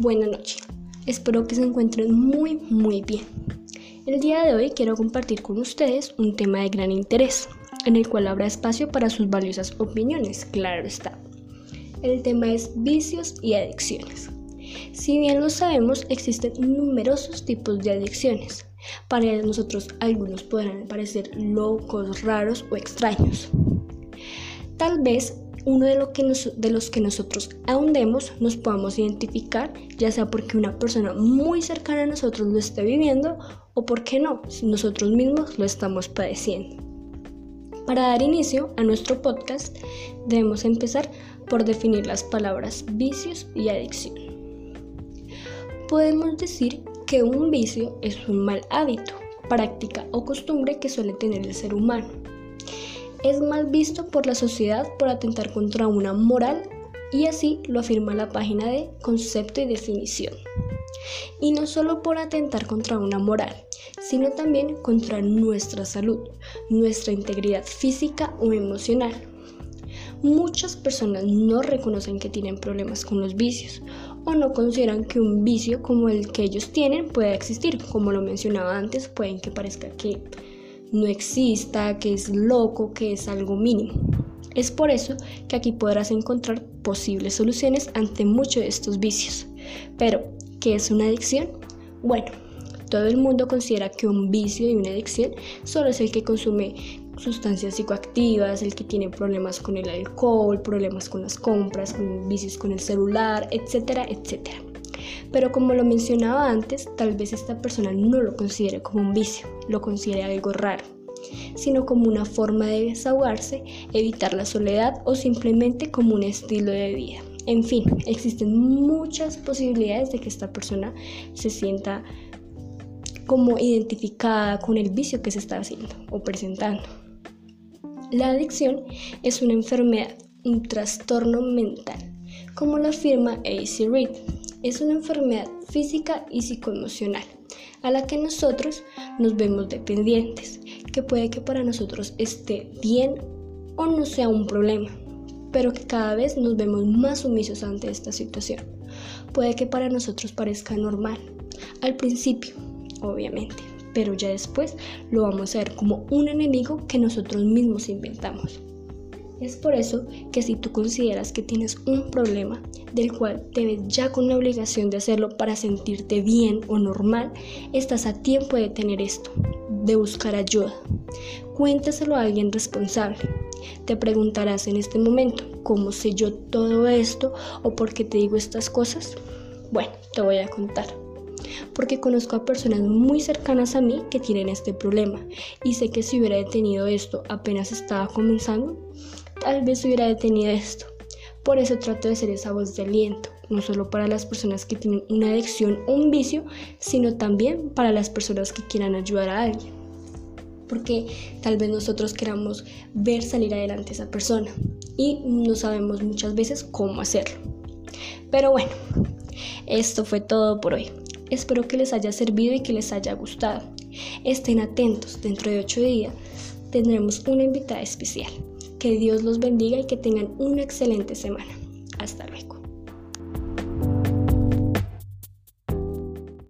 Buenas noches. Espero que se encuentren muy, muy bien. El día de hoy quiero compartir con ustedes un tema de gran interés, en el cual habrá espacio para sus valiosas opiniones, claro está. El tema es vicios y adicciones. Si bien lo sabemos, existen numerosos tipos de adicciones. Para nosotros algunos podrán parecer locos, raros o extraños. Tal vez uno de, lo que de los que nosotros ahondemos nos podamos identificar, ya sea porque una persona muy cercana a nosotros lo esté viviendo o porque no, si nosotros mismos lo estamos padeciendo. Para dar inicio a nuestro podcast, debemos empezar por definir las palabras vicios y adicción. Podemos decir que un vicio es un mal hábito, práctica o costumbre que suele tener el ser humano es mal visto por la sociedad por atentar contra una moral y así lo afirma la página de concepto y definición. Y no solo por atentar contra una moral, sino también contra nuestra salud, nuestra integridad física o emocional. Muchas personas no reconocen que tienen problemas con los vicios o no consideran que un vicio como el que ellos tienen pueda existir. Como lo mencionaba antes, pueden que parezca que no exista, que es loco, que es algo mínimo. Es por eso que aquí podrás encontrar posibles soluciones ante muchos de estos vicios. Pero, ¿qué es una adicción? Bueno, todo el mundo considera que un vicio y una adicción solo es el que consume sustancias psicoactivas, el que tiene problemas con el alcohol, problemas con las compras, con vicios con el celular, etcétera, etcétera. Pero como lo mencionaba antes, tal vez esta persona no lo considere como un vicio, lo considere algo raro, sino como una forma de desahogarse, evitar la soledad o simplemente como un estilo de vida. En fin, existen muchas posibilidades de que esta persona se sienta como identificada con el vicio que se está haciendo o presentando. La adicción es una enfermedad, un trastorno mental, como lo afirma A.C. Reed, es una enfermedad física y psicoemocional a la que nosotros nos vemos dependientes, que puede que para nosotros esté bien o no sea un problema, pero que cada vez nos vemos más sumisos ante esta situación. Puede que para nosotros parezca normal, al principio, obviamente, pero ya después lo vamos a ver como un enemigo que nosotros mismos inventamos. Es por eso que si tú consideras que tienes un problema del cual te ves ya con la obligación de hacerlo para sentirte bien o normal, estás a tiempo de tener esto, de buscar ayuda. Cuéntaselo a alguien responsable. Te preguntarás en este momento, ¿cómo sé yo todo esto o por qué te digo estas cosas? Bueno, te voy a contar porque conozco a personas muy cercanas a mí que tienen este problema y sé que si hubiera detenido esto apenas estaba comenzando, tal vez hubiera detenido esto. Por eso trato de ser esa voz de aliento, no solo para las personas que tienen una adicción o un vicio, sino también para las personas que quieran ayudar a alguien. Porque tal vez nosotros queramos ver salir adelante esa persona y no sabemos muchas veces cómo hacerlo. Pero bueno, esto fue todo por hoy. Espero que les haya servido y que les haya gustado. Estén atentos, dentro de ocho días tendremos una invitada especial. Que Dios los bendiga y que tengan una excelente semana. Hasta luego.